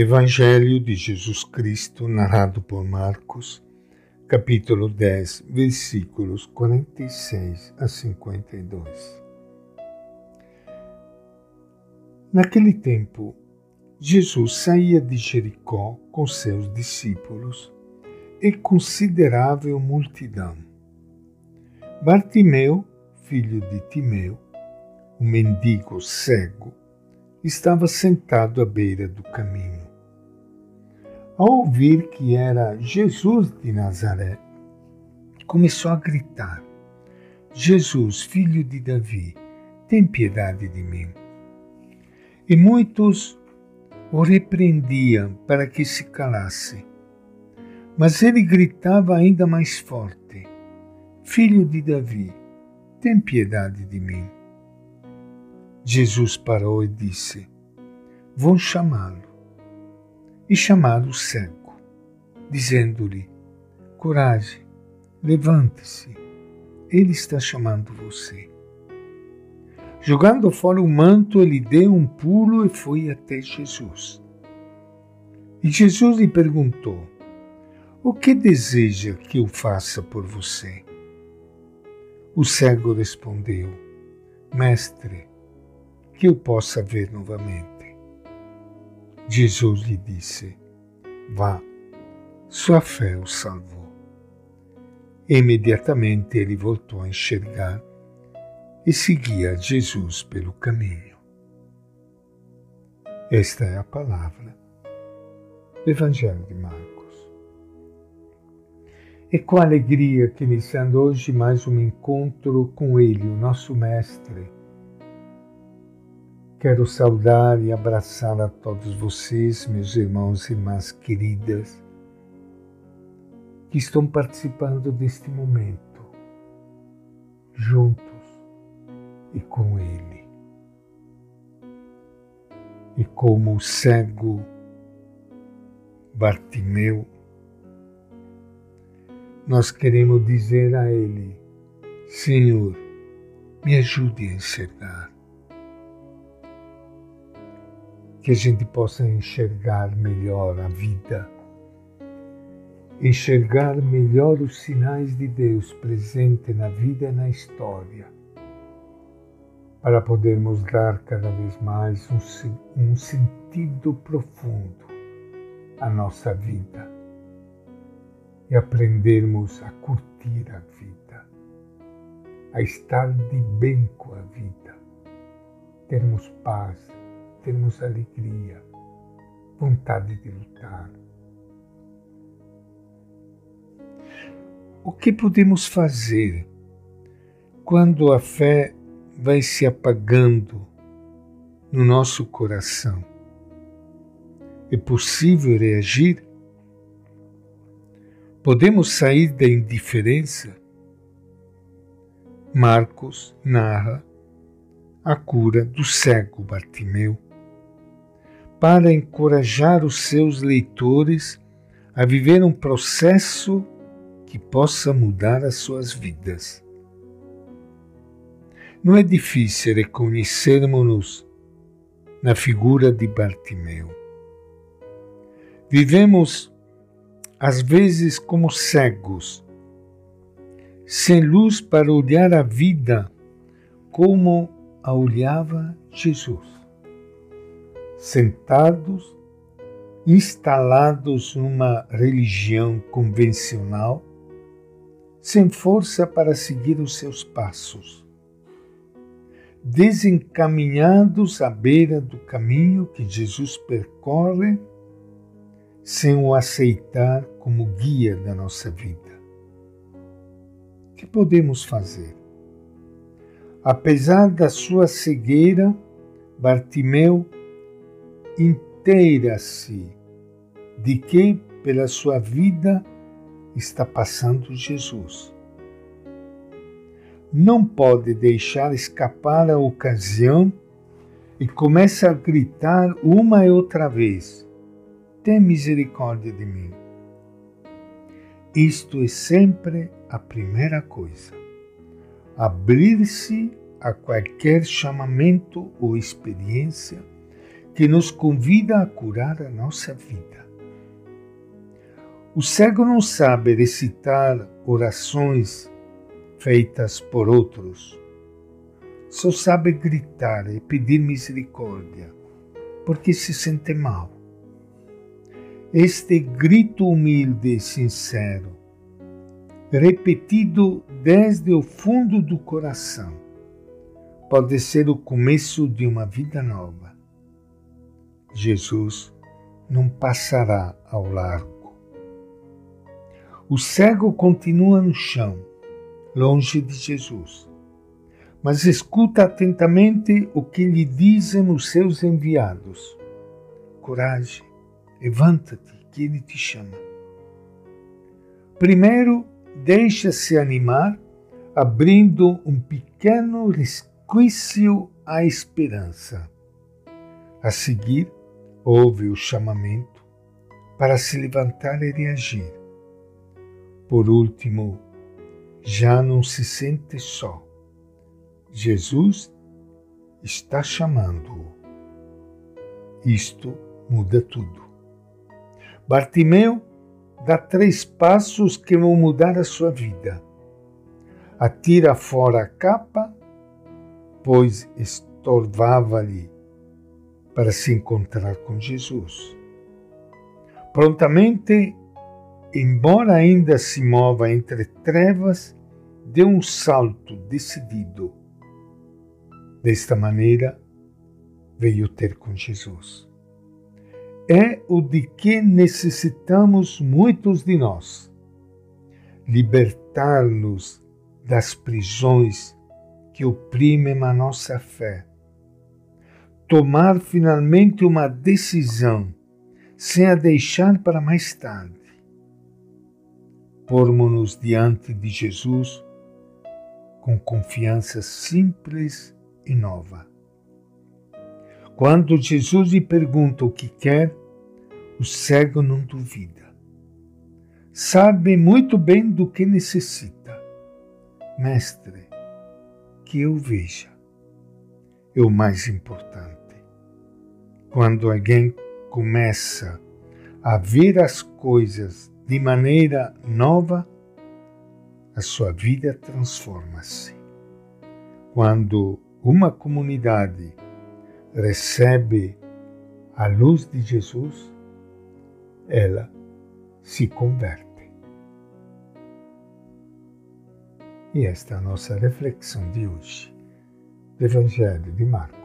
Evangelho de Jesus Cristo, narrado por Marcos, capítulo 10, versículos 46 a 52. Naquele tempo, Jesus saía de Jericó com seus discípulos e considerável multidão. Bartimeu, filho de Timeu, o mendigo cego, estava sentado à beira do caminho. Ao ouvir que era Jesus de Nazaré, começou a gritar: Jesus, filho de Davi, tem piedade de mim. E muitos o repreendiam para que se calasse. Mas ele gritava ainda mais forte: Filho de Davi, tem piedade de mim. Jesus parou e disse: Vão chamá-lo. E chamaram o cego, dizendo-lhe: Coragem, levante-se, ele está chamando você. Jogando fora o manto, ele deu um pulo e foi até Jesus. E Jesus lhe perguntou: O que deseja que eu faça por você? O cego respondeu: Mestre, que eu possa ver novamente. Jesus lhe disse: Vá, sua fé o salvou. Imediatamente ele voltou a enxergar e seguia Jesus pelo caminho. Esta é a palavra do Evangelho de Marcos. E com alegria que iniciando hoje mais um encontro com Ele, o nosso Mestre, Quero saudar e abraçar a todos vocês, meus irmãos e irmãs queridas, que estão participando deste momento, juntos e com Ele. E como o cego Bartimeu, nós queremos dizer a Ele: Senhor, me ajude a enxergar que a gente possa enxergar melhor a vida, enxergar melhor os sinais de Deus presente na vida e na história, para podermos dar cada vez mais um, um sentido profundo à nossa vida e aprendermos a curtir a vida, a estar de bem com a vida, termos paz termos alegria, vontade de lutar. O que podemos fazer quando a fé vai se apagando no nosso coração? É possível reagir? Podemos sair da indiferença? Marcos narra a cura do cego Bartimeu para encorajar os seus leitores a viver um processo que possa mudar as suas vidas. Não é difícil reconhecermos-nos na figura de Bartimeu. Vivemos, às vezes, como cegos, sem luz para olhar a vida como a olhava Jesus sentados, instalados numa religião convencional, sem força para seguir os seus passos, desencaminhados à beira do caminho que Jesus percorre, sem o aceitar como guia da nossa vida. O que podemos fazer? Apesar da sua cegueira, Bartimeu inteira-se de que pela sua vida está passando Jesus. Não pode deixar escapar a ocasião e começa a gritar uma e outra vez: Tem misericórdia de mim. Isto é sempre a primeira coisa. Abrir-se a qualquer chamamento ou experiência que nos convida a curar a nossa vida. O cego não sabe recitar orações feitas por outros, só sabe gritar e pedir misericórdia, porque se sente mal. Este grito humilde e sincero, repetido desde o fundo do coração, pode ser o começo de uma vida nova. Jesus não passará ao largo. O cego continua no chão, longe de Jesus, mas escuta atentamente o que lhe dizem os seus enviados. Coragem, levanta-te, que ele te chama. Primeiro, deixa-se animar, abrindo um pequeno resquício à esperança. A seguir, ouve o chamamento para se levantar e reagir. Por último, já não se sente só. Jesus está chamando-o. Isto muda tudo. Bartimeu dá três passos que vão mudar a sua vida. Atira fora a capa, pois estorvava-lhe para se encontrar com Jesus. Prontamente, embora ainda se mova entre trevas, deu um salto decidido. Desta maneira, veio ter com Jesus é o de que necessitamos muitos de nós. Libertar-nos das prisões que oprimem a nossa fé. Tomar finalmente uma decisão sem a deixar para mais tarde. Pormos-nos diante de Jesus com confiança simples e nova. Quando Jesus lhe pergunta o que quer, o cego não duvida. Sabe muito bem do que necessita. Mestre, que eu veja. É o mais importante. Quando alguém começa a ver as coisas de maneira nova, a sua vida transforma-se. Quando uma comunidade recebe a luz de Jesus, ela se converte. E esta é a nossa reflexão de hoje do Evangelho de Marcos.